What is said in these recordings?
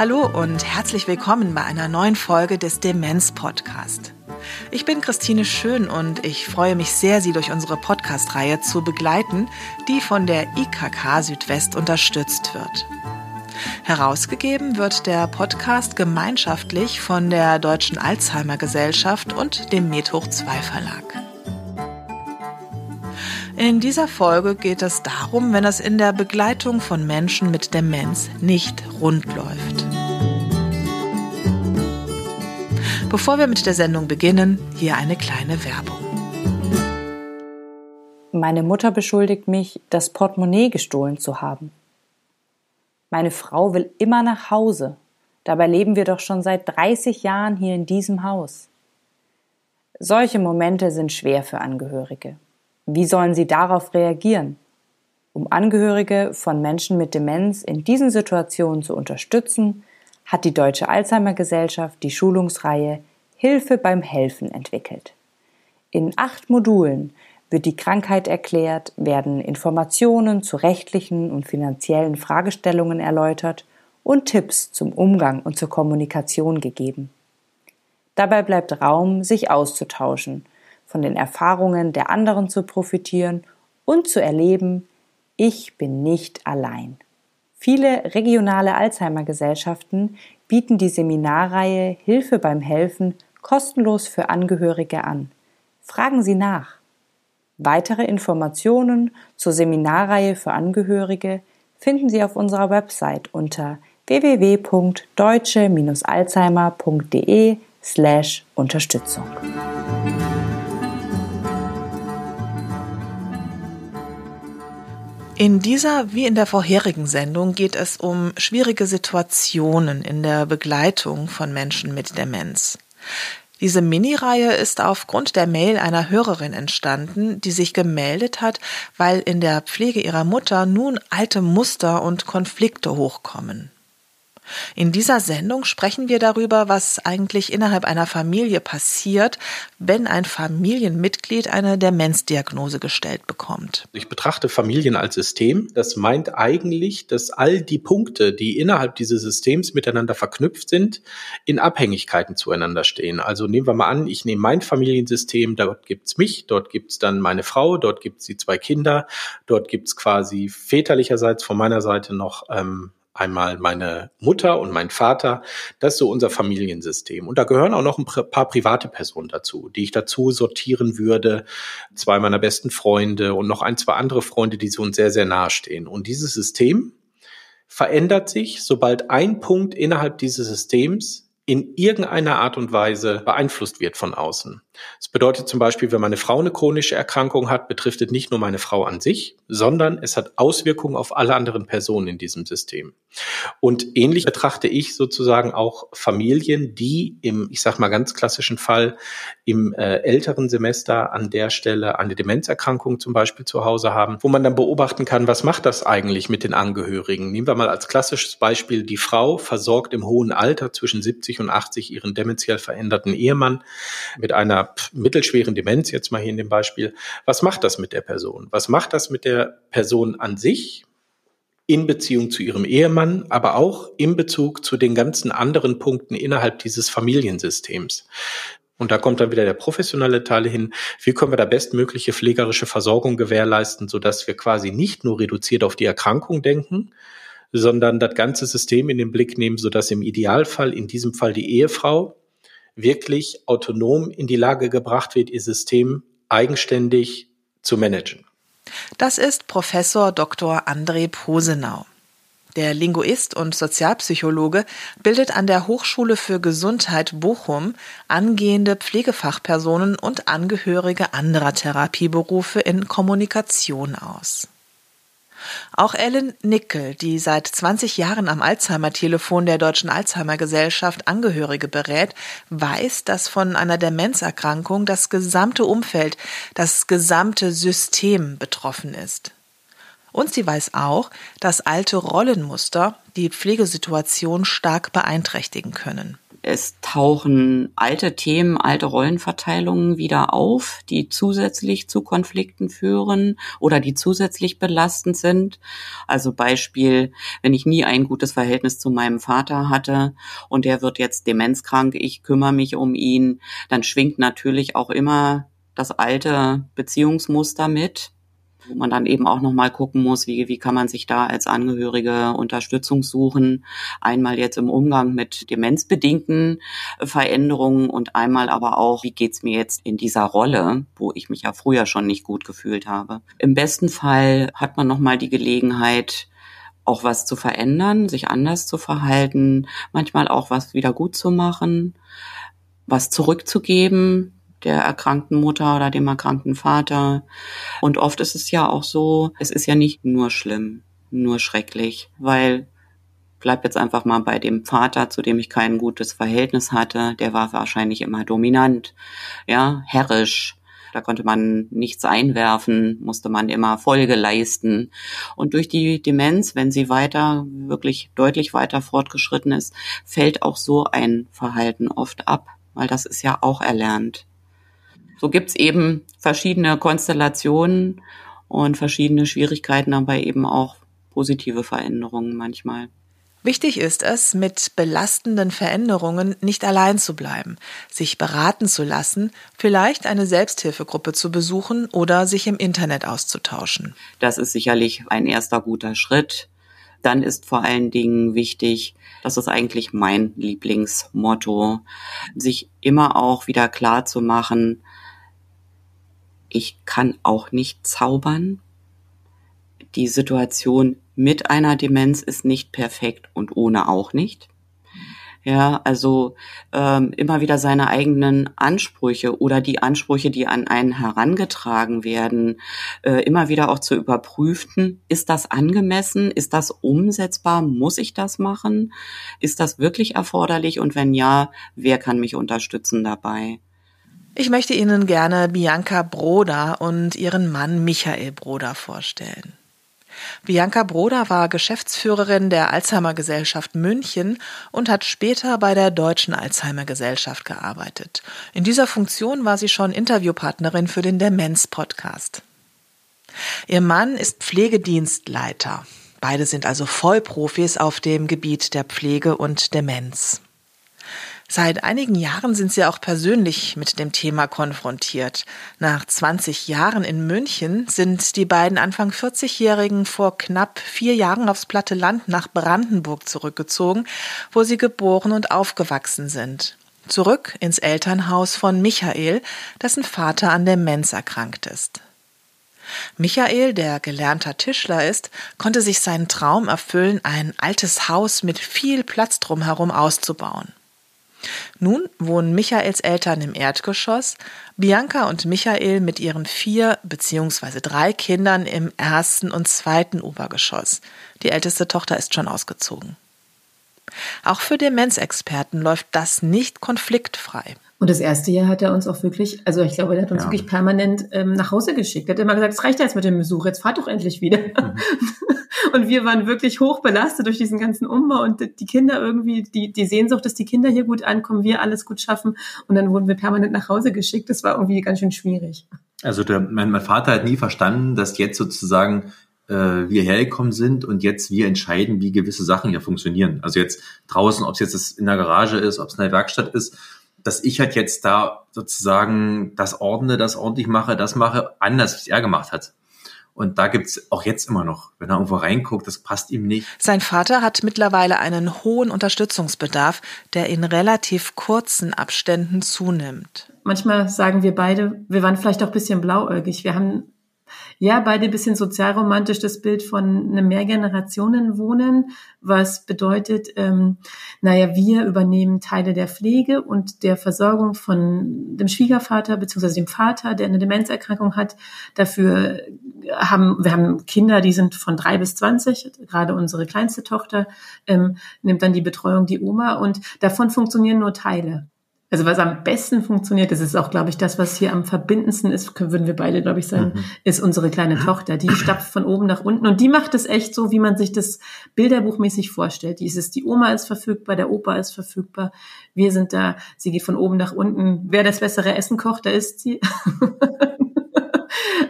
Hallo und herzlich willkommen bei einer neuen Folge des Demenz Podcast. Ich bin Christine Schön und ich freue mich sehr, Sie durch unsere Podcast-Reihe zu begleiten, die von der IKK Südwest unterstützt wird. Herausgegeben wird der Podcast gemeinschaftlich von der Deutschen Alzheimer Gesellschaft und dem Medhoch 2 Verlag. In dieser Folge geht es darum, wenn es in der Begleitung von Menschen mit Demenz nicht rund läuft. Bevor wir mit der Sendung beginnen, hier eine kleine Werbung. Meine Mutter beschuldigt mich, das Portemonnaie gestohlen zu haben. Meine Frau will immer nach Hause. Dabei leben wir doch schon seit 30 Jahren hier in diesem Haus. Solche Momente sind schwer für Angehörige. Wie sollen sie darauf reagieren? Um Angehörige von Menschen mit Demenz in diesen Situationen zu unterstützen, hat die Deutsche Alzheimer Gesellschaft die Schulungsreihe Hilfe beim Helfen entwickelt. In acht Modulen wird die Krankheit erklärt, werden Informationen zu rechtlichen und finanziellen Fragestellungen erläutert und Tipps zum Umgang und zur Kommunikation gegeben. Dabei bleibt Raum, sich auszutauschen, von den Erfahrungen der anderen zu profitieren und zu erleben, ich bin nicht allein. Viele regionale Alzheimer-Gesellschaften bieten die Seminarreihe Hilfe beim Helfen kostenlos für Angehörige an. Fragen Sie nach. Weitere Informationen zur Seminarreihe für Angehörige finden Sie auf unserer Website unter www.deutsche-alzheimer.de In dieser wie in der vorherigen Sendung geht es um schwierige Situationen in der Begleitung von Menschen mit Demenz. Diese Mini-Reihe ist aufgrund der Mail einer Hörerin entstanden, die sich gemeldet hat, weil in der Pflege ihrer Mutter nun alte Muster und Konflikte hochkommen. In dieser Sendung sprechen wir darüber, was eigentlich innerhalb einer Familie passiert, wenn ein Familienmitglied eine Demenzdiagnose gestellt bekommt. Ich betrachte Familien als System. Das meint eigentlich, dass all die Punkte, die innerhalb dieses Systems miteinander verknüpft sind, in Abhängigkeiten zueinander stehen. Also nehmen wir mal an, ich nehme mein Familiensystem, dort gibt's mich, dort gibt's dann meine Frau, dort gibt's die zwei Kinder, dort gibt's quasi väterlicherseits von meiner Seite noch ähm, einmal meine Mutter und mein Vater. Das ist so unser Familiensystem. Und da gehören auch noch ein paar private Personen dazu, die ich dazu sortieren würde. Zwei meiner besten Freunde und noch ein, zwei andere Freunde, die so uns sehr, sehr nahe stehen. Und dieses System verändert sich, sobald ein Punkt innerhalb dieses Systems in irgendeiner Art und Weise beeinflusst wird von außen. Das bedeutet zum Beispiel, wenn meine Frau eine chronische Erkrankung hat, betrifft es nicht nur meine Frau an sich, sondern es hat Auswirkungen auf alle anderen Personen in diesem System. Und ähnlich betrachte ich sozusagen auch Familien, die im, ich sag mal ganz klassischen Fall, im äh, älteren Semester an der Stelle eine Demenzerkrankung zum Beispiel zu Hause haben, wo man dann beobachten kann, was macht das eigentlich mit den Angehörigen? Nehmen wir mal als klassisches Beispiel, die Frau versorgt im hohen Alter zwischen 70 und 80 ihren dementiell veränderten Ehemann mit einer mittelschweren Demenz, jetzt mal hier in dem Beispiel, was macht das mit der Person? Was macht das mit der Person an sich? in Beziehung zu ihrem Ehemann, aber auch in Bezug zu den ganzen anderen Punkten innerhalb dieses Familiensystems. Und da kommt dann wieder der professionelle Teil hin. Wie können wir da bestmögliche pflegerische Versorgung gewährleisten, sodass wir quasi nicht nur reduziert auf die Erkrankung denken, sondern das ganze System in den Blick nehmen, sodass im Idealfall, in diesem Fall die Ehefrau, wirklich autonom in die Lage gebracht wird, ihr System eigenständig zu managen. Das ist Professor Dr. André Posenau. Der Linguist und Sozialpsychologe bildet an der Hochschule für Gesundheit Bochum angehende Pflegefachpersonen und Angehörige anderer Therapieberufe in Kommunikation aus. Auch Ellen Nickel, die seit 20 Jahren am Alzheimer-Telefon der Deutschen Alzheimer-Gesellschaft Angehörige berät, weiß, dass von einer Demenzerkrankung das gesamte Umfeld, das gesamte System betroffen ist. Und sie weiß auch, dass alte Rollenmuster die Pflegesituation stark beeinträchtigen können. Es tauchen alte Themen, alte Rollenverteilungen wieder auf, die zusätzlich zu Konflikten führen oder die zusätzlich belastend sind. Also Beispiel, wenn ich nie ein gutes Verhältnis zu meinem Vater hatte und der wird jetzt demenzkrank, ich kümmere mich um ihn, dann schwingt natürlich auch immer das alte Beziehungsmuster mit wo man dann eben auch nochmal gucken muss, wie, wie kann man sich da als Angehörige Unterstützung suchen. Einmal jetzt im Umgang mit demenzbedingten Veränderungen und einmal aber auch, wie geht's mir jetzt in dieser Rolle, wo ich mich ja früher schon nicht gut gefühlt habe. Im besten Fall hat man nochmal die Gelegenheit, auch was zu verändern, sich anders zu verhalten, manchmal auch was wieder gut zu machen, was zurückzugeben, der erkrankten Mutter oder dem erkrankten Vater. Und oft ist es ja auch so, es ist ja nicht nur schlimm, nur schrecklich, weil bleib jetzt einfach mal bei dem Vater, zu dem ich kein gutes Verhältnis hatte, der war wahrscheinlich immer dominant, ja, herrisch. Da konnte man nichts einwerfen, musste man immer Folge leisten. Und durch die Demenz, wenn sie weiter, wirklich deutlich weiter fortgeschritten ist, fällt auch so ein Verhalten oft ab, weil das ist ja auch erlernt so gibt's eben verschiedene Konstellationen und verschiedene Schwierigkeiten, aber eben auch positive Veränderungen manchmal. Wichtig ist es, mit belastenden Veränderungen nicht allein zu bleiben, sich beraten zu lassen, vielleicht eine Selbsthilfegruppe zu besuchen oder sich im Internet auszutauschen. Das ist sicherlich ein erster guter Schritt. Dann ist vor allen Dingen wichtig, das ist eigentlich mein Lieblingsmotto, sich immer auch wieder klar zu machen, ich kann auch nicht zaubern. Die Situation mit einer Demenz ist nicht perfekt und ohne auch nicht. Ja, also ähm, immer wieder seine eigenen Ansprüche oder die Ansprüche, die an einen herangetragen werden, äh, immer wieder auch zu überprüfen, ist das angemessen, ist das umsetzbar, muss ich das machen, ist das wirklich erforderlich und wenn ja, wer kann mich unterstützen dabei? Ich möchte Ihnen gerne Bianca Broda und ihren Mann Michael Broda vorstellen. Bianca Broda war Geschäftsführerin der Alzheimer Gesellschaft München und hat später bei der Deutschen Alzheimer Gesellschaft gearbeitet. In dieser Funktion war sie schon Interviewpartnerin für den Demenz Podcast. Ihr Mann ist Pflegedienstleiter. Beide sind also Vollprofis auf dem Gebiet der Pflege und Demenz. Seit einigen Jahren sind Sie auch persönlich mit dem Thema konfrontiert. Nach 20 Jahren in München sind die beiden Anfang 40-Jährigen vor knapp vier Jahren aufs platte Land nach Brandenburg zurückgezogen, wo sie geboren und aufgewachsen sind. Zurück ins Elternhaus von Michael, dessen Vater an Demenz erkrankt ist. Michael, der gelernter Tischler ist, konnte sich seinen Traum erfüllen, ein altes Haus mit viel Platz drumherum auszubauen. Nun wohnen Michaels Eltern im Erdgeschoss, Bianca und Michael mit ihren vier bzw. drei Kindern im ersten und zweiten Obergeschoss. Die älteste Tochter ist schon ausgezogen. Auch für Demenzexperten läuft das nicht konfliktfrei. Und das erste Jahr hat er uns auch wirklich, also ich glaube, er hat uns ja. wirklich permanent ähm, nach Hause geschickt. Er hat immer gesagt, es reicht jetzt mit dem Besuch, jetzt fahrt doch endlich wieder. Mhm. und wir waren wirklich hoch belastet durch diesen ganzen Umbau und die Kinder irgendwie, die, die Sehnsucht, dass die Kinder hier gut ankommen, wir alles gut schaffen. Und dann wurden wir permanent nach Hause geschickt. Das war irgendwie ganz schön schwierig. Also der, mein, mein Vater hat nie verstanden, dass jetzt sozusagen äh, wir hergekommen sind und jetzt wir entscheiden, wie gewisse Sachen hier funktionieren. Also jetzt draußen, ob es jetzt in der Garage ist, ob es in der Werkstatt ist dass ich halt jetzt da sozusagen das ordne, das ordentlich mache, das mache, anders, wie er gemacht hat. Und da gibt's auch jetzt immer noch, wenn er irgendwo reinguckt, das passt ihm nicht. Sein Vater hat mittlerweile einen hohen Unterstützungsbedarf, der in relativ kurzen Abständen zunimmt. Manchmal sagen wir beide, wir waren vielleicht auch ein bisschen blauäugig. Wir haben ja, beide bisschen sozialromantisch das Bild von einem Mehrgenerationenwohnen, was bedeutet, ähm, naja, wir übernehmen Teile der Pflege und der Versorgung von dem Schwiegervater beziehungsweise dem Vater, der eine Demenzerkrankung hat. Dafür haben wir haben Kinder, die sind von drei bis zwanzig. Gerade unsere kleinste Tochter ähm, nimmt dann die Betreuung die Oma und davon funktionieren nur Teile. Also was am besten funktioniert, das ist auch, glaube ich, das, was hier am verbindendsten ist, würden wir beide, glaube ich, sagen, mhm. ist unsere kleine Tochter. Die stapft von oben nach unten und die macht es echt so, wie man sich das bilderbuchmäßig vorstellt. Die ist die Oma ist verfügbar, der Opa ist verfügbar, wir sind da, sie geht von oben nach unten. Wer das bessere Essen kocht, da ist sie.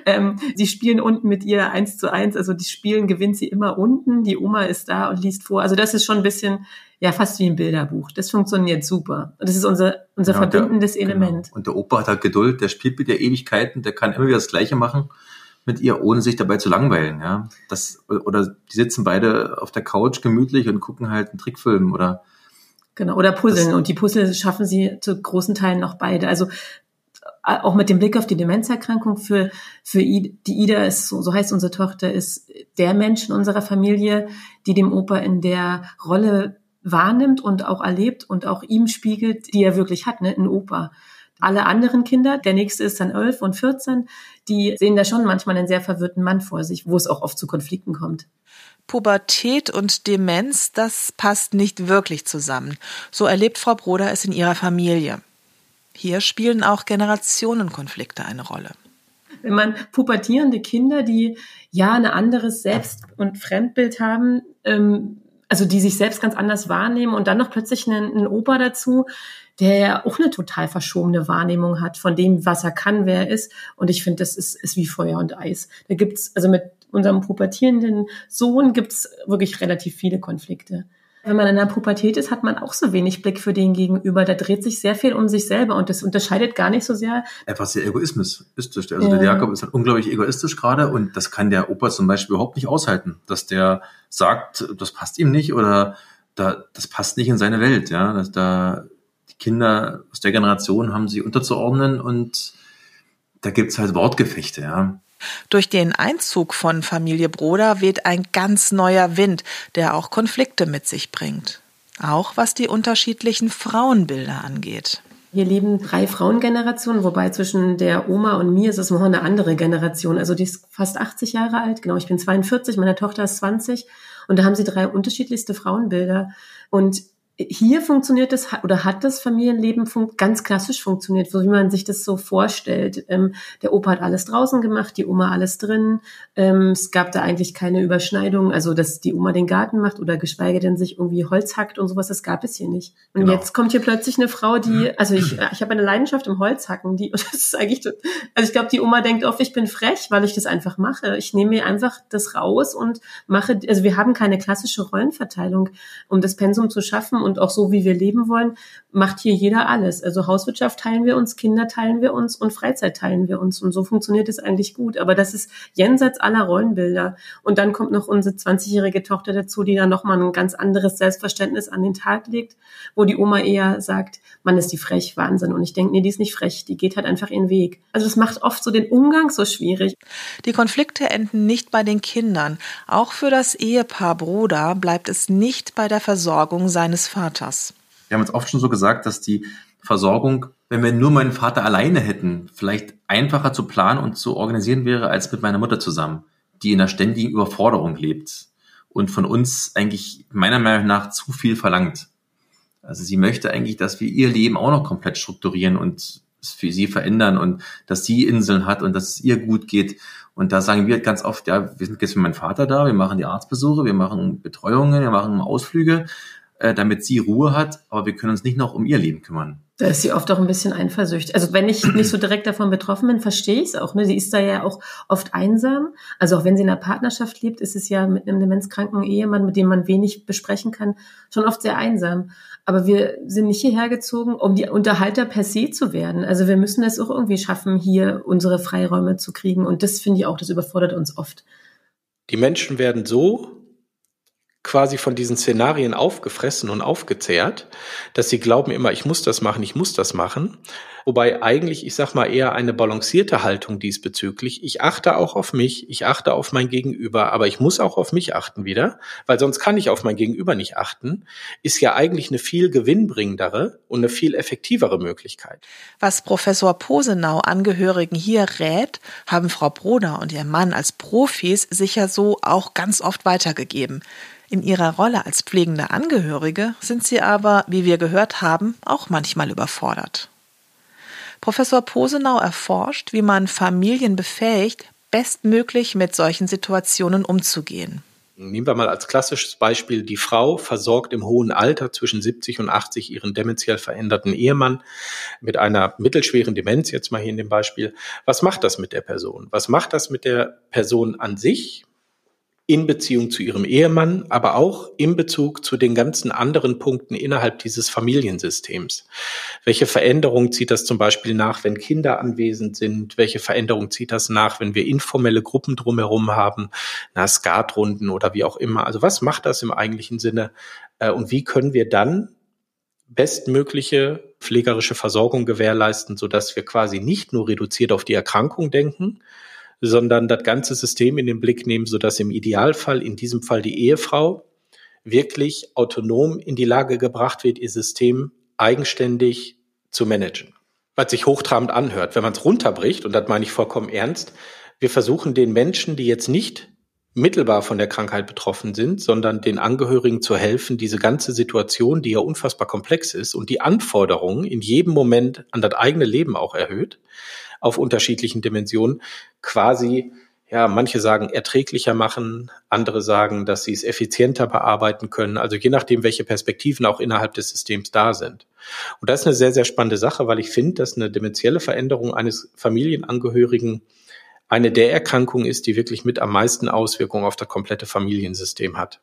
ähm, sie spielen unten mit ihr eins zu eins, also die Spielen gewinnt sie immer unten, die Oma ist da und liest vor. Also das ist schon ein bisschen ja fast wie ein Bilderbuch. Das funktioniert super. Und das ist unser, unser ja, verbindendes der, genau. Element. Genau. Und der Opa hat halt Geduld, der spielt mit der Ewigkeiten, der kann immer wieder das Gleiche machen mit ihr, ohne sich dabei zu langweilen. Ja, das oder die sitzen beide auf der Couch gemütlich und gucken halt einen Trickfilm oder genau oder puzzeln das, und die Puzzle schaffen sie zu großen Teilen noch beide. Also auch mit dem Blick auf die Demenzerkrankung für für die Ida ist so, so heißt unsere Tochter ist der Mensch in unserer Familie, die dem Opa in der Rolle wahrnimmt und auch erlebt und auch ihm spiegelt, die er wirklich hat, ne, ein Opa. Alle anderen Kinder, der nächste ist dann elf und 14, die sehen da schon manchmal einen sehr verwirrten Mann vor sich, wo es auch oft zu Konflikten kommt. Pubertät und Demenz, das passt nicht wirklich zusammen. So erlebt Frau Broder es in ihrer Familie. Hier spielen auch Generationenkonflikte eine Rolle. Wenn man pubertierende Kinder, die ja ein anderes Selbst- und Fremdbild haben, ähm, also die sich selbst ganz anders wahrnehmen und dann noch plötzlich einen, einen Opa dazu, der ja auch eine total verschobene Wahrnehmung hat von dem, was er kann, wer er ist. Und ich finde, das ist, ist wie Feuer und Eis. Da gibt's also mit unserem pubertierenden Sohn gibt's wirklich relativ viele Konflikte. Wenn man in der Pubertät ist, hat man auch so wenig Blick für den Gegenüber. Da dreht sich sehr viel um sich selber und das unterscheidet gar nicht so sehr. Etwas sehr egoismus ist. Also ja. der Jakob ist halt unglaublich egoistisch gerade und das kann der Opa zum Beispiel überhaupt nicht aushalten, dass der sagt, das passt ihm nicht oder da, das passt nicht in seine Welt. Ja, dass da die Kinder aus der Generation haben sich unterzuordnen und da gibt's halt Wortgefechte. Ja. Durch den Einzug von Familie Broder weht ein ganz neuer Wind, der auch Konflikte mit sich bringt. Auch was die unterschiedlichen Frauenbilder angeht. Hier leben drei Frauengenerationen, wobei zwischen der Oma und mir ist es noch eine andere Generation. Also die ist fast 80 Jahre alt, genau. Ich bin 42, meine Tochter ist 20 und da haben sie drei unterschiedlichste Frauenbilder. Und hier funktioniert es oder hat das Familienleben ganz klassisch funktioniert, so wie man sich das so vorstellt. Ähm, der Opa hat alles draußen gemacht, die Oma alles drin. Ähm, es gab da eigentlich keine Überschneidung, also dass die Oma den Garten macht oder geschweige denn sich irgendwie Holz hackt und sowas, das gab es hier nicht. Und genau. jetzt kommt hier plötzlich eine Frau, die, also ich, ich habe eine Leidenschaft im Holzhacken, die, das ist eigentlich, also ich glaube, die Oma denkt oft, ich bin frech, weil ich das einfach mache. Ich nehme mir einfach das raus und mache, also wir haben keine klassische Rollenverteilung, um das Pensum zu schaffen und auch so, wie wir leben wollen, macht hier jeder alles. Also Hauswirtschaft teilen wir uns, Kinder teilen wir uns und Freizeit teilen wir uns. Und so funktioniert es eigentlich gut. Aber das ist jenseits aller Rollenbilder. Und dann kommt noch unsere 20-jährige Tochter dazu, die da nochmal ein ganz anderes Selbstverständnis an den Tag legt, wo die Oma eher sagt, man ist die frech, Wahnsinn. Und ich denke, nee, die ist nicht frech, die geht halt einfach ihren Weg. Also das macht oft so den Umgang so schwierig. Die Konflikte enden nicht bei den Kindern. Auch für das Ehepaar Bruder bleibt es nicht bei der Versorgung seines Vaters. Wir haben uns oft schon so gesagt, dass die Versorgung, wenn wir nur meinen Vater alleine hätten, vielleicht einfacher zu planen und zu organisieren wäre als mit meiner Mutter zusammen, die in einer ständigen Überforderung lebt und von uns eigentlich meiner Meinung nach zu viel verlangt. Also sie möchte eigentlich, dass wir ihr Leben auch noch komplett strukturieren und es für sie verändern und dass sie Inseln hat und dass es ihr gut geht. Und da sagen wir ganz oft, ja, wir sind jetzt für meinen Vater da, wir machen die Arztbesuche, wir machen Betreuungen, wir machen Ausflüge, äh, damit sie Ruhe hat, aber wir können uns nicht noch um ihr Leben kümmern. Da ist sie oft auch ein bisschen eifersüchtig. Also wenn ich nicht so direkt davon betroffen bin, verstehe ich es auch. Ne? Sie ist da ja auch oft einsam. Also auch wenn sie in einer Partnerschaft lebt, ist es ja mit einem demenzkranken Ehemann, mit dem man wenig besprechen kann, schon oft sehr einsam. Aber wir sind nicht hierher gezogen, um die Unterhalter per se zu werden. Also wir müssen es auch irgendwie schaffen, hier unsere Freiräume zu kriegen. Und das finde ich auch, das überfordert uns oft. Die Menschen werden so quasi von diesen Szenarien aufgefressen und aufgezehrt, dass sie glauben immer, ich muss das machen, ich muss das machen. Wobei eigentlich, ich sag mal, eher eine balancierte Haltung diesbezüglich. Ich achte auch auf mich, ich achte auf mein Gegenüber, aber ich muss auch auf mich achten wieder, weil sonst kann ich auf mein Gegenüber nicht achten, ist ja eigentlich eine viel gewinnbringendere und eine viel effektivere Möglichkeit. Was Professor Posenau Angehörigen hier rät, haben Frau Broder und ihr Mann als Profis sicher so auch ganz oft weitergegeben. In ihrer Rolle als pflegende Angehörige sind sie aber, wie wir gehört haben, auch manchmal überfordert. Professor Posenau erforscht, wie man Familien befähigt, bestmöglich mit solchen Situationen umzugehen. Nehmen wir mal als klassisches Beispiel, die Frau versorgt im hohen Alter zwischen 70 und 80 ihren dementiell veränderten Ehemann mit einer mittelschweren Demenz, jetzt mal hier in dem Beispiel. Was macht das mit der Person? Was macht das mit der Person an sich? In Beziehung zu ihrem Ehemann, aber auch in Bezug zu den ganzen anderen Punkten innerhalb dieses Familiensystems. Welche Veränderung zieht das zum Beispiel nach, wenn Kinder anwesend sind? Welche Veränderung zieht das nach, wenn wir informelle Gruppen drumherum haben, na, Skatrunden oder wie auch immer? Also was macht das im eigentlichen Sinne? Äh, und wie können wir dann bestmögliche pflegerische Versorgung gewährleisten, sodass wir quasi nicht nur reduziert auf die Erkrankung denken, sondern das ganze System in den Blick nehmen, sodass im Idealfall, in diesem Fall die Ehefrau, wirklich autonom in die Lage gebracht wird, ihr System eigenständig zu managen. Was sich hochtrabend anhört, wenn man es runterbricht, und das meine ich vollkommen ernst, wir versuchen den Menschen, die jetzt nicht mittelbar von der Krankheit betroffen sind, sondern den Angehörigen zu helfen, diese ganze Situation, die ja unfassbar komplex ist und die Anforderungen in jedem Moment an das eigene Leben auch erhöht, auf unterschiedlichen Dimensionen quasi, ja, manche sagen erträglicher machen, andere sagen, dass sie es effizienter bearbeiten können. Also je nachdem, welche Perspektiven auch innerhalb des Systems da sind. Und das ist eine sehr, sehr spannende Sache, weil ich finde, dass eine dementielle Veränderung eines Familienangehörigen eine der Erkrankungen ist, die wirklich mit am meisten Auswirkungen auf das komplette Familiensystem hat.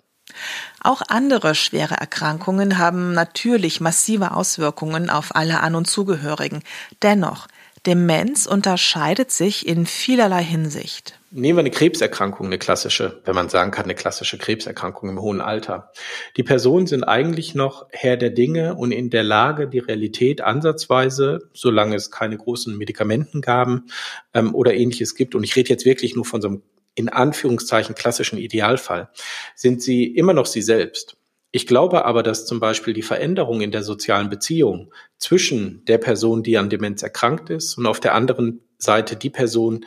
Auch andere schwere Erkrankungen haben natürlich massive Auswirkungen auf alle An- und Zugehörigen. Dennoch, Demenz unterscheidet sich in vielerlei Hinsicht. Nehmen wir eine Krebserkrankung, eine klassische, wenn man sagen kann, eine klassische Krebserkrankung im hohen Alter. Die Personen sind eigentlich noch Herr der Dinge und in der Lage, die Realität ansatzweise, solange es keine großen Medikamentengaben ähm, oder ähnliches gibt, und ich rede jetzt wirklich nur von so einem in Anführungszeichen klassischen Idealfall, sind sie immer noch sie selbst. Ich glaube aber, dass zum Beispiel die Veränderung in der sozialen Beziehung zwischen der Person, die an Demenz erkrankt ist, und auf der anderen Seite die Person,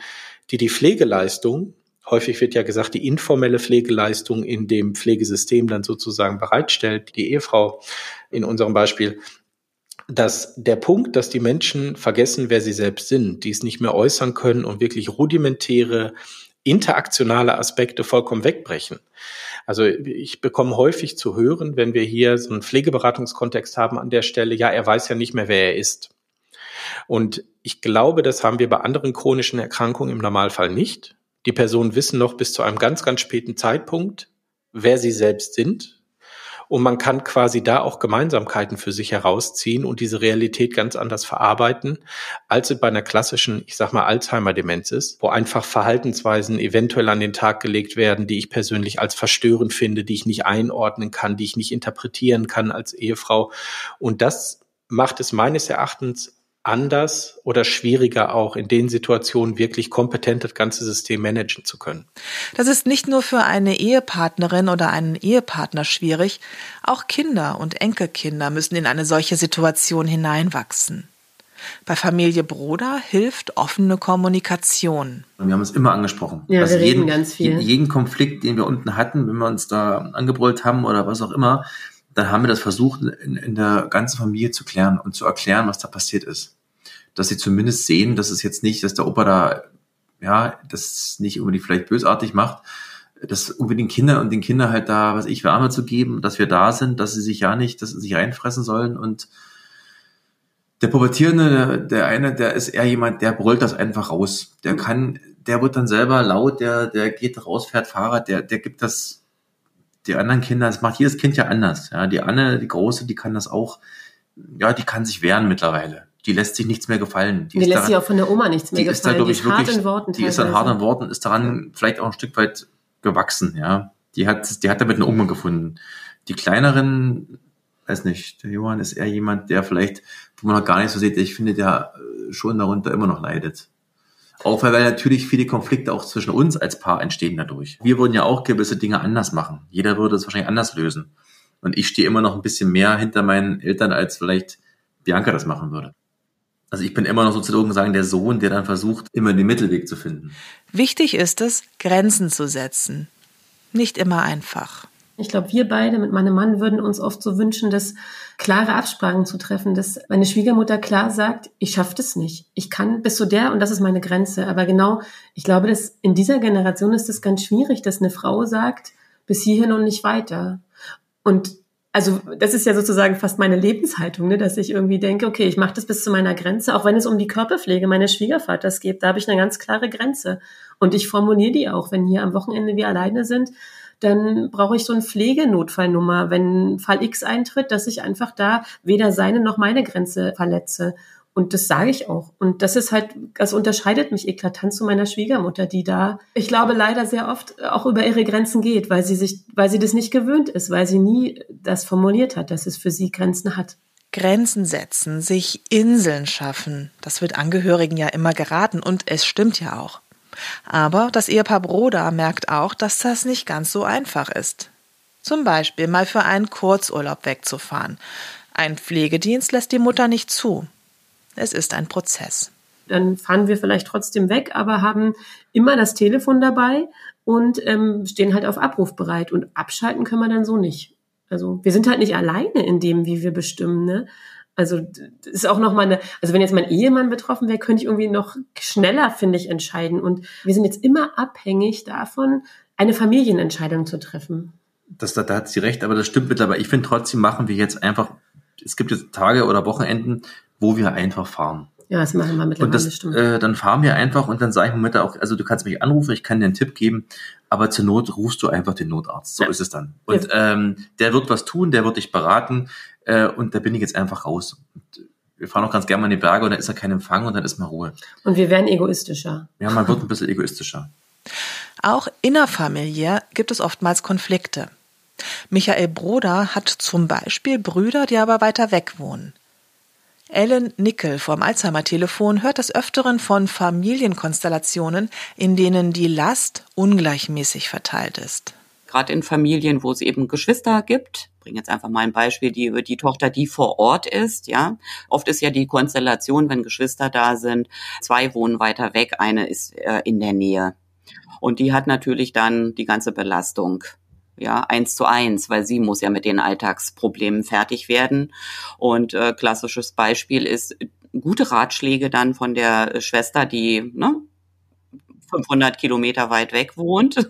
die die Pflegeleistung, häufig wird ja gesagt, die informelle Pflegeleistung in dem Pflegesystem dann sozusagen bereitstellt, die Ehefrau in unserem Beispiel, dass der Punkt, dass die Menschen vergessen, wer sie selbst sind, die es nicht mehr äußern können und wirklich rudimentäre interaktionale Aspekte vollkommen wegbrechen. Also ich bekomme häufig zu hören, wenn wir hier so einen Pflegeberatungskontext haben an der Stelle, ja, er weiß ja nicht mehr, wer er ist. Und ich glaube, das haben wir bei anderen chronischen Erkrankungen im Normalfall nicht. Die Personen wissen noch bis zu einem ganz, ganz späten Zeitpunkt, wer sie selbst sind, und man kann quasi da auch Gemeinsamkeiten für sich herausziehen und diese Realität ganz anders verarbeiten, als es bei einer klassischen, ich sag mal, Alzheimer-Demenz ist, wo einfach Verhaltensweisen eventuell an den Tag gelegt werden, die ich persönlich als verstörend finde, die ich nicht einordnen kann, die ich nicht interpretieren kann als Ehefrau. Und das macht es meines Erachtens anders oder schwieriger auch in den Situationen wirklich kompetent das ganze System managen zu können. Das ist nicht nur für eine Ehepartnerin oder einen Ehepartner schwierig, auch Kinder und Enkelkinder müssen in eine solche Situation hineinwachsen. Bei Familie Broder hilft offene Kommunikation. Wir haben es immer angesprochen. Ja, also wir jeden, reden ganz viel. Jeden Konflikt, den wir unten hatten, wenn wir uns da angebrüllt haben oder was auch immer, dann haben wir das versucht, in, in der ganzen Familie zu klären und zu erklären, was da passiert ist. Dass sie zumindest sehen, dass es jetzt nicht, dass der Opa da, ja, das nicht unbedingt vielleicht bösartig macht, dass unbedingt Kinder und den Kindern halt da, was ich, Wärme zu geben, dass wir da sind, dass sie sich ja nicht, dass sie sich reinfressen sollen und der Pubertierende, der, der eine, der ist eher jemand, der brüllt das einfach raus. Der kann, der wird dann selber laut, der, der geht raus, fährt Fahrrad, der, der gibt das die anderen Kinder, das macht jedes Kind ja anders. Ja, die Anne, die Große, die kann das auch, ja, die kann sich wehren mittlerweile. Die lässt sich nichts mehr gefallen. Die, die lässt daran, sich auch von der Oma nichts mehr die gefallen. Ist da, die ist wirklich, hart in Worten. Die ist an harten Worten, ist daran vielleicht auch ein Stück weit gewachsen, ja. Die hat, die hat damit eine Umgang gefunden. Die kleineren, weiß nicht, der Johann ist eher jemand, der vielleicht, wo man noch gar nicht so sieht, ich finde, der schon darunter immer noch leidet. Auch weil natürlich viele Konflikte auch zwischen uns als Paar entstehen dadurch. Wir würden ja auch gewisse Dinge anders machen. Jeder würde es wahrscheinlich anders lösen. Und ich stehe immer noch ein bisschen mehr hinter meinen Eltern, als vielleicht Bianca das machen würde. Also ich bin immer noch sozusagen sagen, der Sohn, der dann versucht, immer den Mittelweg zu finden. Wichtig ist es, Grenzen zu setzen. Nicht immer einfach. Ich glaube, wir beide mit meinem Mann würden uns oft so wünschen, dass klare Absprachen zu treffen, dass meine Schwiegermutter klar sagt, ich schaffe das nicht. Ich kann bis zu der und das ist meine Grenze. Aber genau, ich glaube, dass in dieser Generation ist es ganz schwierig, dass eine Frau sagt, bis hierhin und nicht weiter. Und also das ist ja sozusagen fast meine Lebenshaltung, ne, dass ich irgendwie denke, okay, ich mache das bis zu meiner Grenze, auch wenn es um die Körperpflege meines Schwiegervaters geht, da habe ich eine ganz klare Grenze. Und ich formuliere die auch, wenn hier am Wochenende wir alleine sind, dann brauche ich so eine Pflegenotfallnummer, wenn Fall X eintritt, dass ich einfach da weder seine noch meine Grenze verletze. Und das sage ich auch. Und das ist halt, das unterscheidet mich eklatant zu meiner Schwiegermutter, die da, ich glaube, leider sehr oft auch über ihre Grenzen geht, weil sie sich, weil sie das nicht gewöhnt ist, weil sie nie das formuliert hat, dass es für sie Grenzen hat. Grenzen setzen, sich Inseln schaffen, das wird Angehörigen ja immer geraten und es stimmt ja auch. Aber das Ehepaar Broda merkt auch, dass das nicht ganz so einfach ist. Zum Beispiel mal für einen Kurzurlaub wegzufahren. Ein Pflegedienst lässt die Mutter nicht zu. Es ist ein Prozess. Dann fahren wir vielleicht trotzdem weg, aber haben immer das Telefon dabei und ähm, stehen halt auf Abruf bereit. Und abschalten können wir dann so nicht. Also wir sind halt nicht alleine in dem, wie wir bestimmen. Ne? Also das ist auch noch mal eine, also wenn jetzt mein Ehemann betroffen wäre, könnte ich irgendwie noch schneller, finde ich, entscheiden. Und wir sind jetzt immer abhängig davon, eine Familienentscheidung zu treffen. Das, da, da hat sie recht, aber das stimmt mittlerweile. Ich finde trotzdem machen wir jetzt einfach, es gibt jetzt Tage oder Wochenenden, wo wir einfach fahren. Ja, das machen wir mittlerweile, und das, stimmt. Äh, dann fahren wir einfach und dann sage ich mir Mutter auch, also du kannst mich anrufen, ich kann dir einen Tipp geben, aber zur Not rufst du einfach den Notarzt. So ja. ist es dann. Und ähm, der wird was tun, der wird dich beraten äh, und da bin ich jetzt einfach raus. Und wir fahren auch ganz gerne mal in die Berge und da ist ja kein Empfang und dann ist mal Ruhe. Und wir werden egoistischer. Ja, man wird ein bisschen egoistischer. Auch innerfamiliär gibt es oftmals Konflikte. Michael Broder hat zum Beispiel Brüder, die aber weiter weg wohnen. Ellen Nickel vom Alzheimer-Telefon hört des Öfteren von Familienkonstellationen, in denen die Last ungleichmäßig verteilt ist. Gerade in Familien, wo es eben Geschwister gibt, bringe jetzt einfach mal ein Beispiel, die, die Tochter, die vor Ort ist, ja. Oft ist ja die Konstellation, wenn Geschwister da sind, zwei wohnen weiter weg, eine ist äh, in der Nähe. Und die hat natürlich dann die ganze Belastung ja, eins zu eins, weil sie muss ja mit den Alltagsproblemen fertig werden. Und äh, klassisches Beispiel ist gute Ratschläge dann von der Schwester, die ne, 500 Kilometer weit weg wohnt,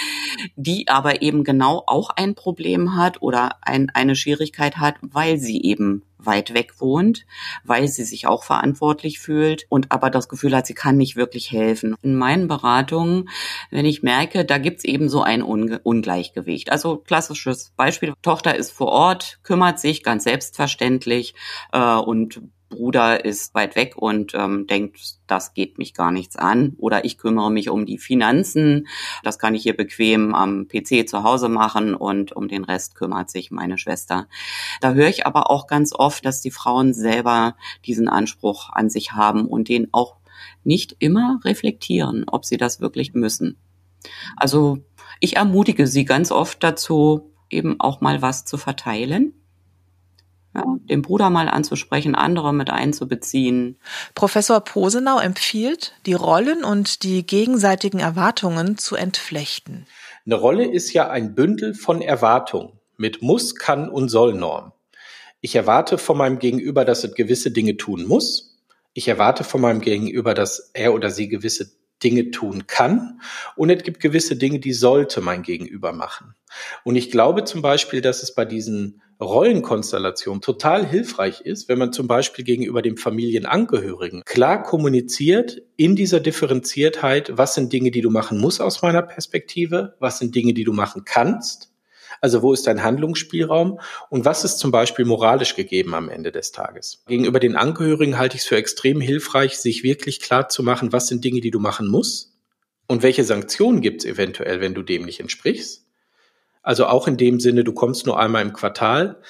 die aber eben genau auch ein Problem hat oder ein, eine Schwierigkeit hat, weil sie eben weit weg wohnt, weil sie sich auch verantwortlich fühlt und aber das Gefühl hat, sie kann nicht wirklich helfen. In meinen Beratungen, wenn ich merke, da gibt's eben so ein Unge Ungleichgewicht. Also klassisches Beispiel, Tochter ist vor Ort, kümmert sich ganz selbstverständlich äh, und Bruder ist weit weg und ähm, denkt, das geht mich gar nichts an. Oder ich kümmere mich um die Finanzen. Das kann ich hier bequem am PC zu Hause machen und um den Rest kümmert sich meine Schwester. Da höre ich aber auch ganz oft, dass die Frauen selber diesen Anspruch an sich haben und den auch nicht immer reflektieren, ob sie das wirklich müssen. Also ich ermutige sie ganz oft dazu, eben auch mal was zu verteilen den Bruder mal anzusprechen, andere mit einzubeziehen. Professor Posenau empfiehlt, die Rollen und die gegenseitigen Erwartungen zu entflechten. Eine Rolle ist ja ein Bündel von Erwartungen mit Muss, Kann und Soll-Norm. Ich erwarte von meinem Gegenüber, dass es gewisse Dinge tun muss. Ich erwarte von meinem Gegenüber, dass er oder sie gewisse Dinge tun kann. Und es gibt gewisse Dinge, die sollte mein Gegenüber machen. Und ich glaube zum Beispiel, dass es bei diesen Rollenkonstellation total hilfreich ist, wenn man zum Beispiel gegenüber dem Familienangehörigen klar kommuniziert in dieser Differenziertheit, was sind Dinge, die du machen musst aus meiner Perspektive, was sind Dinge, die du machen kannst, also wo ist dein Handlungsspielraum? Und was ist zum Beispiel moralisch gegeben am Ende des Tages. Gegenüber den Angehörigen halte ich es für extrem hilfreich, sich wirklich klar zu machen, was sind Dinge, die du machen musst? Und welche Sanktionen gibt es eventuell, wenn du dem nicht entsprichst? Also auch in dem Sinne, du kommst nur einmal im Quartal,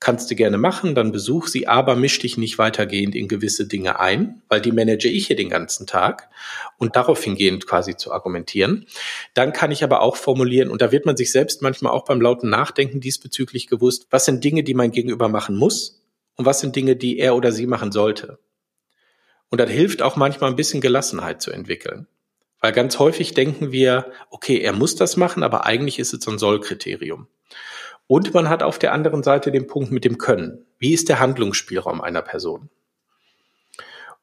kannst du gerne machen, dann besuch sie, aber misch dich nicht weitergehend in gewisse Dinge ein, weil die manage ich hier den ganzen Tag und darauf hingehend quasi zu argumentieren. Dann kann ich aber auch formulieren, und da wird man sich selbst manchmal auch beim lauten Nachdenken diesbezüglich gewusst, was sind Dinge, die mein Gegenüber machen muss und was sind Dinge, die er oder sie machen sollte. Und das hilft auch manchmal ein bisschen Gelassenheit zu entwickeln. Weil ganz häufig denken wir, okay, er muss das machen, aber eigentlich ist es so ein Sollkriterium. Und man hat auf der anderen Seite den Punkt mit dem Können. Wie ist der Handlungsspielraum einer Person?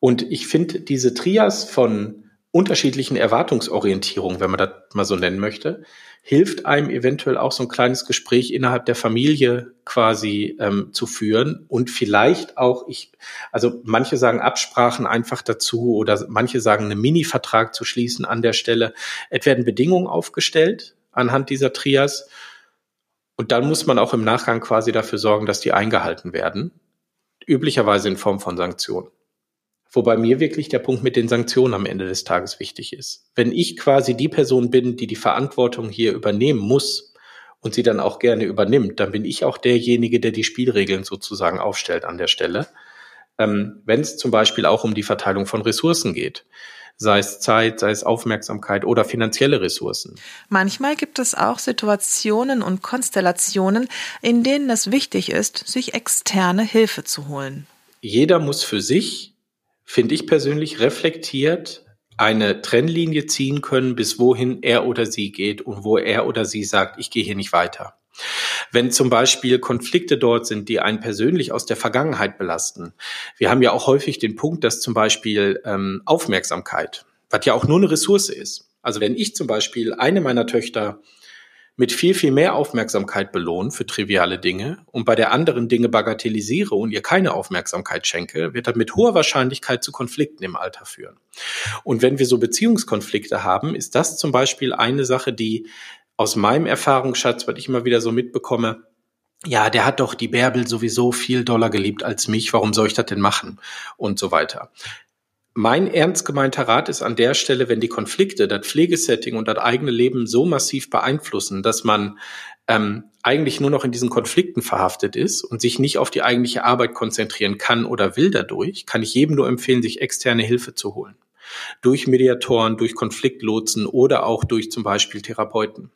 Und ich finde diese Trias von unterschiedlichen Erwartungsorientierungen, wenn man das mal so nennen möchte, hilft einem eventuell auch so ein kleines Gespräch innerhalb der Familie quasi ähm, zu führen und vielleicht auch, ich, also manche sagen Absprachen einfach dazu oder manche sagen einen Mini-Vertrag zu schließen an der Stelle. Es werden Bedingungen aufgestellt anhand dieser Trias und dann muss man auch im Nachgang quasi dafür sorgen, dass die eingehalten werden, üblicherweise in Form von Sanktionen. Wobei mir wirklich der Punkt mit den Sanktionen am Ende des Tages wichtig ist. Wenn ich quasi die Person bin, die die Verantwortung hier übernehmen muss und sie dann auch gerne übernimmt, dann bin ich auch derjenige, der die Spielregeln sozusagen aufstellt an der Stelle. Ähm, Wenn es zum Beispiel auch um die Verteilung von Ressourcen geht, sei es Zeit, sei es Aufmerksamkeit oder finanzielle Ressourcen. Manchmal gibt es auch Situationen und Konstellationen, in denen es wichtig ist, sich externe Hilfe zu holen. Jeder muss für sich finde ich persönlich, reflektiert eine Trennlinie ziehen können, bis wohin er oder sie geht und wo er oder sie sagt, ich gehe hier nicht weiter. Wenn zum Beispiel Konflikte dort sind, die einen persönlich aus der Vergangenheit belasten. Wir haben ja auch häufig den Punkt, dass zum Beispiel ähm, Aufmerksamkeit, was ja auch nur eine Ressource ist. Also wenn ich zum Beispiel eine meiner Töchter mit viel, viel mehr Aufmerksamkeit belohnen für triviale Dinge und bei der anderen Dinge bagatellisiere und ihr keine Aufmerksamkeit schenke, wird das mit hoher Wahrscheinlichkeit zu Konflikten im Alter führen. Und wenn wir so Beziehungskonflikte haben, ist das zum Beispiel eine Sache, die aus meinem Erfahrungsschatz, was ich immer wieder so mitbekomme, ja, der hat doch die Bärbel sowieso viel doller geliebt als mich, warum soll ich das denn machen? Und so weiter mein ernst gemeinter Rat ist an der Stelle, wenn die Konflikte, das Pflegesetting und das eigene Leben so massiv beeinflussen, dass man ähm, eigentlich nur noch in diesen Konflikten verhaftet ist und sich nicht auf die eigentliche Arbeit konzentrieren kann oder will dadurch, kann ich jedem nur empfehlen, sich externe Hilfe zu holen. Durch Mediatoren, durch Konfliktlotsen oder auch durch zum Beispiel Therapeuten.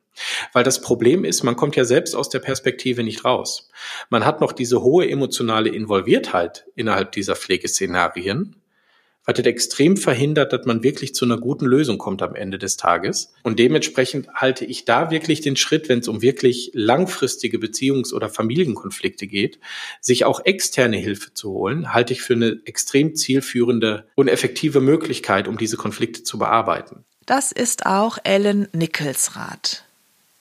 Weil das Problem ist, man kommt ja selbst aus der Perspektive nicht raus. Man hat noch diese hohe emotionale Involviertheit innerhalb dieser Pflegeszenarien was das extrem verhindert, dass man wirklich zu einer guten Lösung kommt am Ende des Tages. Und dementsprechend halte ich da wirklich den Schritt, wenn es um wirklich langfristige Beziehungs- oder Familienkonflikte geht, sich auch externe Hilfe zu holen, halte ich für eine extrem zielführende und effektive Möglichkeit, um diese Konflikte zu bearbeiten. Das ist auch Ellen Nichols Rat.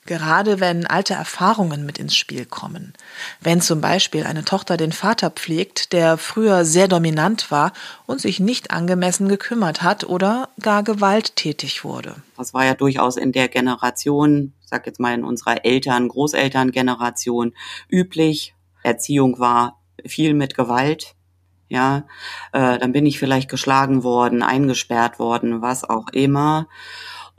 Gerade wenn alte Erfahrungen mit ins Spiel kommen. Wenn zum Beispiel eine Tochter den Vater pflegt, der früher sehr dominant war und sich nicht angemessen gekümmert hat oder gar gewalttätig wurde. Das war ja durchaus in der Generation, sag jetzt mal in unserer Eltern, Großelterngeneration üblich. Erziehung war viel mit Gewalt. Ja, äh, dann bin ich vielleicht geschlagen worden, eingesperrt worden, was auch immer.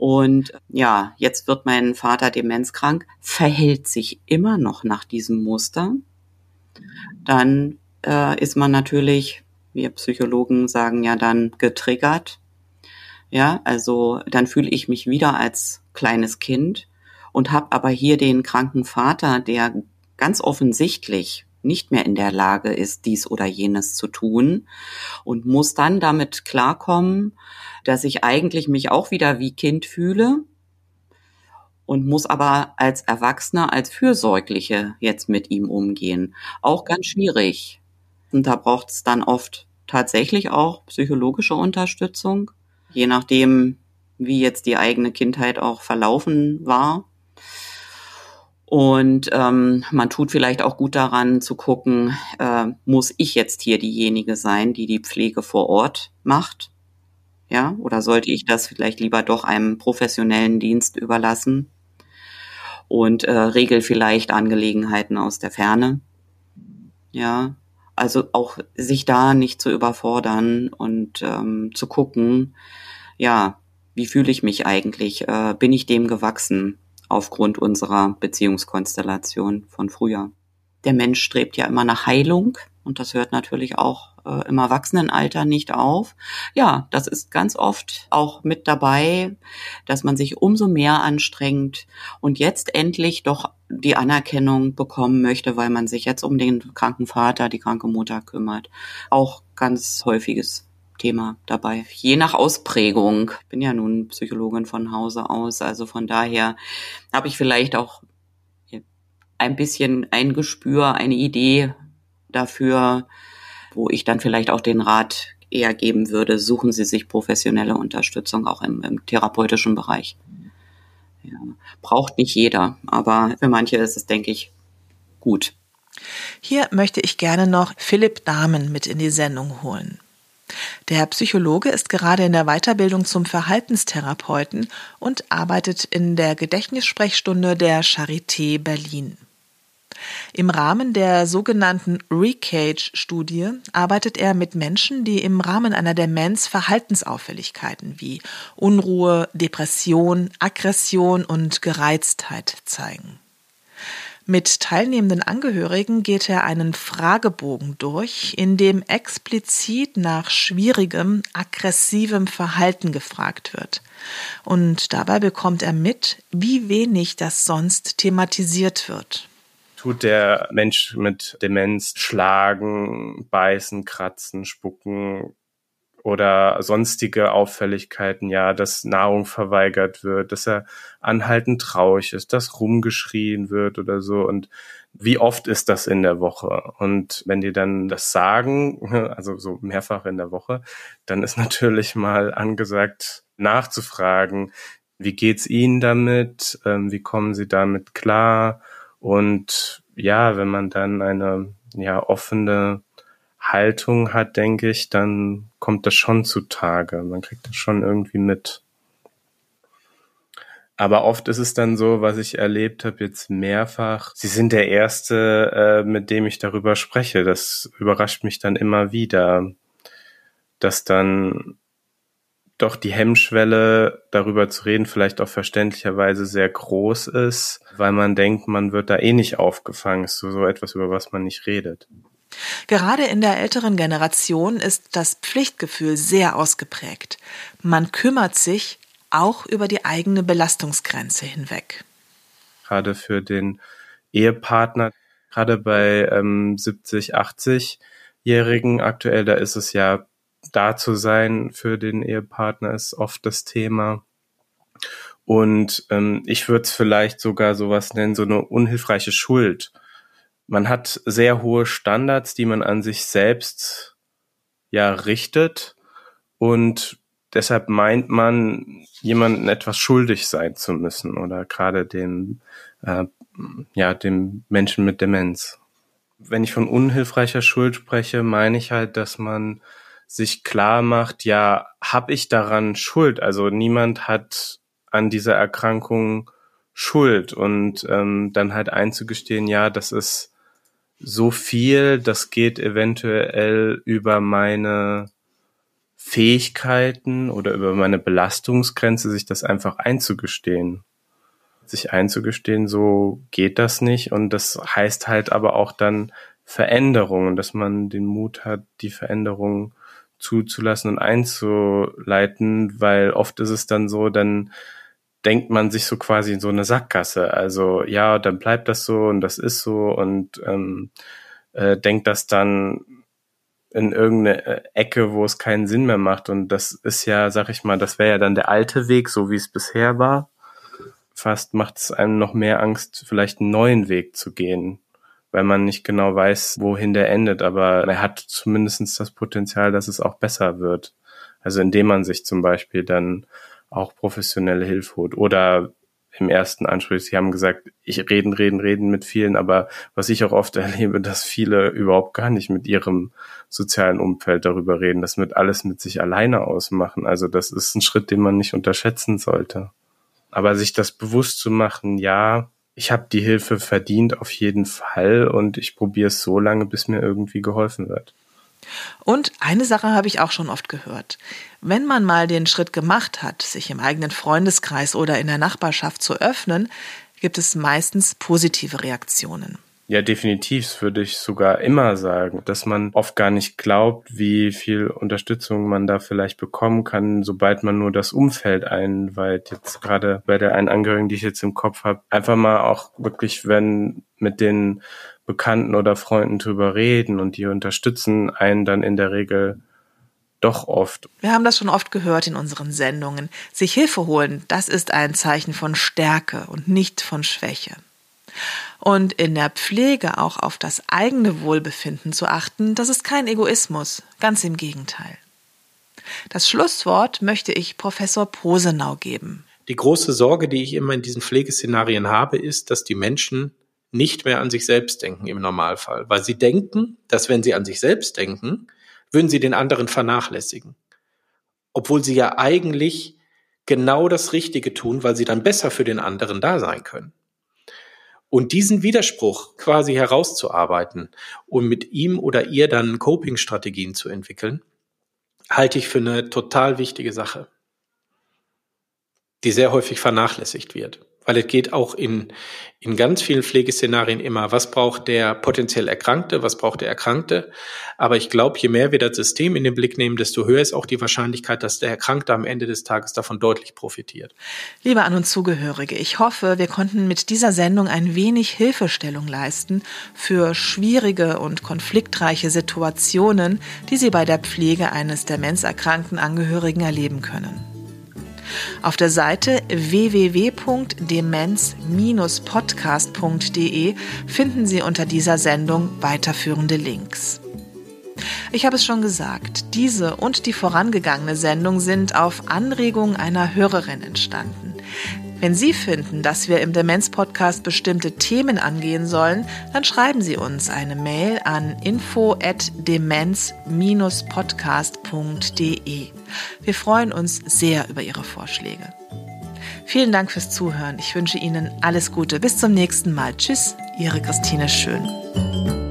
Und ja, jetzt wird mein Vater demenzkrank, verhält sich immer noch nach diesem Muster. Dann äh, ist man natürlich, wir Psychologen sagen ja dann, getriggert. Ja, also dann fühle ich mich wieder als kleines Kind und habe aber hier den kranken Vater, der ganz offensichtlich nicht mehr in der Lage ist, dies oder jenes zu tun und muss dann damit klarkommen, dass ich eigentlich mich auch wieder wie Kind fühle und muss aber als Erwachsener, als Fürsorgliche jetzt mit ihm umgehen. Auch ganz schwierig. Und da braucht es dann oft tatsächlich auch psychologische Unterstützung, je nachdem, wie jetzt die eigene Kindheit auch verlaufen war. Und ähm, man tut vielleicht auch gut daran zu gucken, äh, muss ich jetzt hier diejenige sein, die die Pflege vor Ort macht? Ja, oder sollte ich das vielleicht lieber doch einem professionellen Dienst überlassen und äh, regel vielleicht Angelegenheiten aus der Ferne? Ja, also auch sich da nicht zu überfordern und ähm, zu gucken, ja, wie fühle ich mich eigentlich? Äh, bin ich dem gewachsen aufgrund unserer Beziehungskonstellation von früher? Der Mensch strebt ja immer nach Heilung und das hört natürlich auch äh, im Erwachsenenalter nicht auf. Ja, das ist ganz oft auch mit dabei, dass man sich umso mehr anstrengt und jetzt endlich doch die Anerkennung bekommen möchte, weil man sich jetzt um den kranken Vater, die kranke Mutter kümmert. Auch ganz häufiges Thema dabei. Je nach Ausprägung. Ich bin ja nun Psychologin von Hause aus, also von daher habe ich vielleicht auch ein bisschen ein Gespür, eine Idee dafür, wo ich dann vielleicht auch den Rat eher geben würde, suchen Sie sich professionelle Unterstützung auch im, im therapeutischen Bereich. Ja, braucht nicht jeder, aber für manche ist es, denke ich, gut. Hier möchte ich gerne noch Philipp Dahmen mit in die Sendung holen. Der Psychologe ist gerade in der Weiterbildung zum Verhaltenstherapeuten und arbeitet in der Gedächtnissprechstunde der Charité Berlin. Im Rahmen der sogenannten Recage-Studie arbeitet er mit Menschen, die im Rahmen einer Demenz Verhaltensauffälligkeiten wie Unruhe, Depression, Aggression und Gereiztheit zeigen. Mit teilnehmenden Angehörigen geht er einen Fragebogen durch, in dem explizit nach schwierigem, aggressivem Verhalten gefragt wird. Und dabei bekommt er mit, wie wenig das sonst thematisiert wird tut der Mensch mit Demenz schlagen, beißen, kratzen, spucken oder sonstige Auffälligkeiten, ja, dass Nahrung verweigert wird, dass er anhaltend traurig ist, dass rumgeschrien wird oder so und wie oft ist das in der Woche? Und wenn die dann das sagen, also so mehrfach in der Woche, dann ist natürlich mal angesagt, nachzufragen, wie geht's Ihnen damit? Ähm, wie kommen Sie damit klar? Und ja, wenn man dann eine ja offene Haltung hat, denke ich, dann kommt das schon zutage. Man kriegt das schon irgendwie mit. Aber oft ist es dann so, was ich erlebt habe jetzt mehrfach. Sie sind der Erste, äh, mit dem ich darüber spreche. Das überrascht mich dann immer wieder, dass dann doch die Hemmschwelle, darüber zu reden, vielleicht auch verständlicherweise sehr groß ist, weil man denkt, man wird da eh nicht aufgefangen. Ist so, so etwas, über was man nicht redet. Gerade in der älteren Generation ist das Pflichtgefühl sehr ausgeprägt. Man kümmert sich auch über die eigene Belastungsgrenze hinweg. Gerade für den Ehepartner, gerade bei ähm, 70, 80-Jährigen aktuell, da ist es ja da zu sein für den Ehepartner ist oft das Thema. Und ähm, ich würde es vielleicht sogar sowas nennen, so eine unhilfreiche Schuld. Man hat sehr hohe Standards, die man an sich selbst ja richtet und deshalb meint man, jemandem etwas schuldig sein zu müssen oder gerade dem, äh, ja, dem Menschen mit Demenz. Wenn ich von unhilfreicher Schuld spreche, meine ich halt, dass man sich klar macht, ja, habe ich daran Schuld? Also niemand hat an dieser Erkrankung Schuld und ähm, dann halt einzugestehen, ja, das ist so viel, das geht eventuell über meine Fähigkeiten oder über meine Belastungsgrenze, sich das einfach einzugestehen. Sich einzugestehen, so geht das nicht und das heißt halt aber auch dann Veränderungen, dass man den Mut hat, die Veränderungen zuzulassen und einzuleiten, weil oft ist es dann so, dann denkt man sich so quasi in so eine Sackgasse. Also ja, dann bleibt das so und das ist so und ähm, äh, denkt das dann in irgendeine äh, Ecke, wo es keinen Sinn mehr macht. Und das ist ja, sag ich mal, das wäre ja dann der alte Weg, so wie es bisher war. Fast macht es einem noch mehr Angst, vielleicht einen neuen Weg zu gehen weil man nicht genau weiß, wohin der endet, aber er hat zumindestens das Potenzial, dass es auch besser wird. Also indem man sich zum Beispiel dann auch professionelle Hilfe holt oder im ersten Anspruch, Sie haben gesagt, ich reden, reden, reden mit vielen, aber was ich auch oft erlebe, dass viele überhaupt gar nicht mit ihrem sozialen Umfeld darüber reden, das mit alles mit sich alleine ausmachen. Also das ist ein Schritt, den man nicht unterschätzen sollte. Aber sich das bewusst zu machen, ja, ich habe die Hilfe verdient auf jeden Fall und ich probiere es so lange, bis mir irgendwie geholfen wird. Und eine Sache habe ich auch schon oft gehört. Wenn man mal den Schritt gemacht hat, sich im eigenen Freundeskreis oder in der Nachbarschaft zu öffnen, gibt es meistens positive Reaktionen. Ja, definitiv würde ich sogar immer sagen, dass man oft gar nicht glaubt, wie viel Unterstützung man da vielleicht bekommen kann, sobald man nur das Umfeld einweiht. Jetzt gerade bei der einen Angehörigen, die ich jetzt im Kopf habe, einfach mal auch wirklich, wenn mit den Bekannten oder Freunden drüber reden und die unterstützen einen dann in der Regel doch oft. Wir haben das schon oft gehört in unseren Sendungen. Sich Hilfe holen, das ist ein Zeichen von Stärke und nicht von Schwäche. Und in der Pflege auch auf das eigene Wohlbefinden zu achten, das ist kein Egoismus, ganz im Gegenteil. Das Schlusswort möchte ich Professor Posenau geben. Die große Sorge, die ich immer in diesen Pflegeszenarien habe, ist, dass die Menschen nicht mehr an sich selbst denken im Normalfall, weil sie denken, dass wenn sie an sich selbst denken, würden sie den anderen vernachlässigen. Obwohl sie ja eigentlich genau das Richtige tun, weil sie dann besser für den anderen da sein können. Und diesen Widerspruch quasi herauszuarbeiten und mit ihm oder ihr dann Coping-Strategien zu entwickeln, halte ich für eine total wichtige Sache, die sehr häufig vernachlässigt wird weil es geht auch in, in ganz vielen Pflegeszenarien immer, was braucht der potenziell Erkrankte, was braucht der Erkrankte. Aber ich glaube, je mehr wir das System in den Blick nehmen, desto höher ist auch die Wahrscheinlichkeit, dass der Erkrankte am Ende des Tages davon deutlich profitiert. Liebe An- und Zugehörige, ich hoffe, wir konnten mit dieser Sendung ein wenig Hilfestellung leisten für schwierige und konfliktreiche Situationen, die Sie bei der Pflege eines demenzerkrankten Angehörigen erleben können. Auf der Seite www.demenz-podcast.de finden Sie unter dieser Sendung weiterführende Links. Ich habe es schon gesagt, diese und die vorangegangene Sendung sind auf Anregung einer Hörerin entstanden. Wenn Sie finden, dass wir im Demenz-Podcast bestimmte Themen angehen sollen, dann schreiben Sie uns eine Mail an info@demenz-podcast.de. Wir freuen uns sehr über Ihre Vorschläge. Vielen Dank fürs Zuhören. Ich wünsche Ihnen alles Gute. Bis zum nächsten Mal. Tschüss, Ihre Christine Schön.